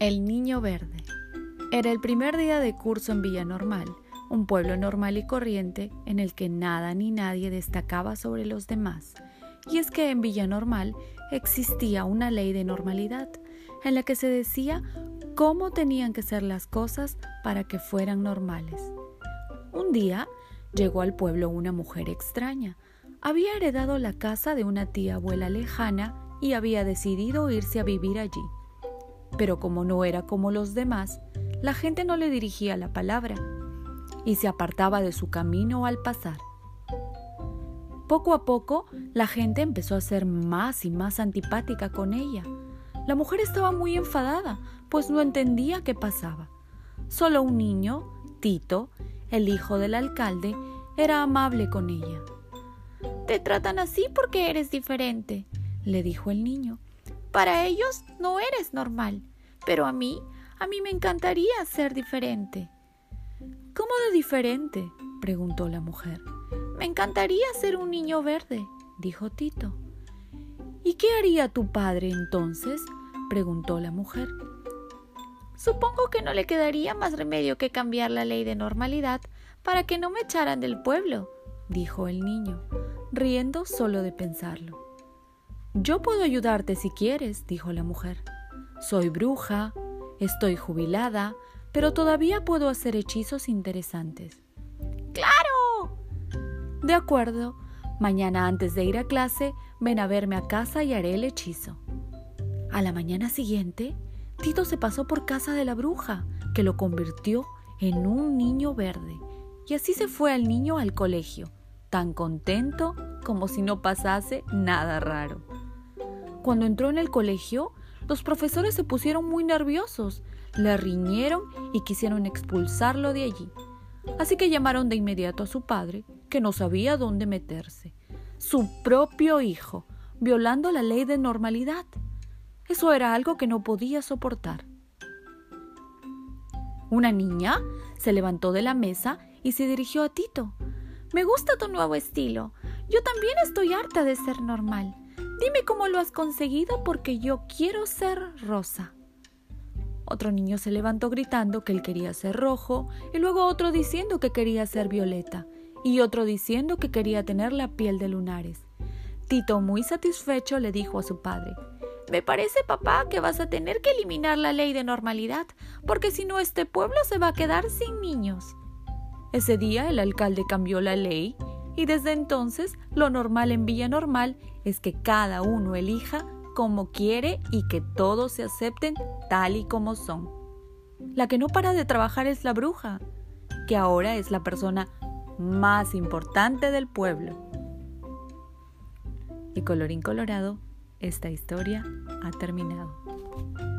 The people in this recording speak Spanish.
El Niño Verde. Era el primer día de curso en Villa Normal, un pueblo normal y corriente en el que nada ni nadie destacaba sobre los demás. Y es que en Villa Normal existía una ley de normalidad, en la que se decía cómo tenían que ser las cosas para que fueran normales. Un día llegó al pueblo una mujer extraña. Había heredado la casa de una tía abuela lejana y había decidido irse a vivir allí pero como no era como los demás, la gente no le dirigía la palabra y se apartaba de su camino al pasar. Poco a poco, la gente empezó a ser más y más antipática con ella. La mujer estaba muy enfadada, pues no entendía qué pasaba. Solo un niño, Tito, el hijo del alcalde, era amable con ella. Te tratan así porque eres diferente, le dijo el niño. Para ellos no eres normal, pero a mí, a mí me encantaría ser diferente. ¿Cómo de diferente? preguntó la mujer. Me encantaría ser un niño verde, dijo Tito. ¿Y qué haría tu padre entonces? preguntó la mujer. Supongo que no le quedaría más remedio que cambiar la ley de normalidad para que no me echaran del pueblo, dijo el niño, riendo solo de pensarlo. Yo puedo ayudarte si quieres, dijo la mujer. Soy bruja, estoy jubilada, pero todavía puedo hacer hechizos interesantes. ¡Claro! De acuerdo. Mañana antes de ir a clase, ven a verme a casa y haré el hechizo. A la mañana siguiente, Tito se pasó por casa de la bruja, que lo convirtió en un niño verde. Y así se fue al niño al colegio, tan contento como si no pasase nada raro. Cuando entró en el colegio, los profesores se pusieron muy nerviosos, le riñeron y quisieron expulsarlo de allí. Así que llamaron de inmediato a su padre, que no sabía dónde meterse. Su propio hijo, violando la ley de normalidad. Eso era algo que no podía soportar. Una niña se levantó de la mesa y se dirigió a Tito. Me gusta tu nuevo estilo. Yo también estoy harta de ser normal. Dime cómo lo has conseguido porque yo quiero ser rosa. Otro niño se levantó gritando que él quería ser rojo, y luego otro diciendo que quería ser violeta, y otro diciendo que quería tener la piel de lunares. Tito, muy satisfecho, le dijo a su padre Me parece, papá, que vas a tener que eliminar la ley de normalidad, porque si no este pueblo se va a quedar sin niños. Ese día el alcalde cambió la ley y desde entonces lo normal en Villa Normal es que cada uno elija como quiere y que todos se acepten tal y como son. La que no para de trabajar es la bruja, que ahora es la persona más importante del pueblo. Y colorín colorado, esta historia ha terminado.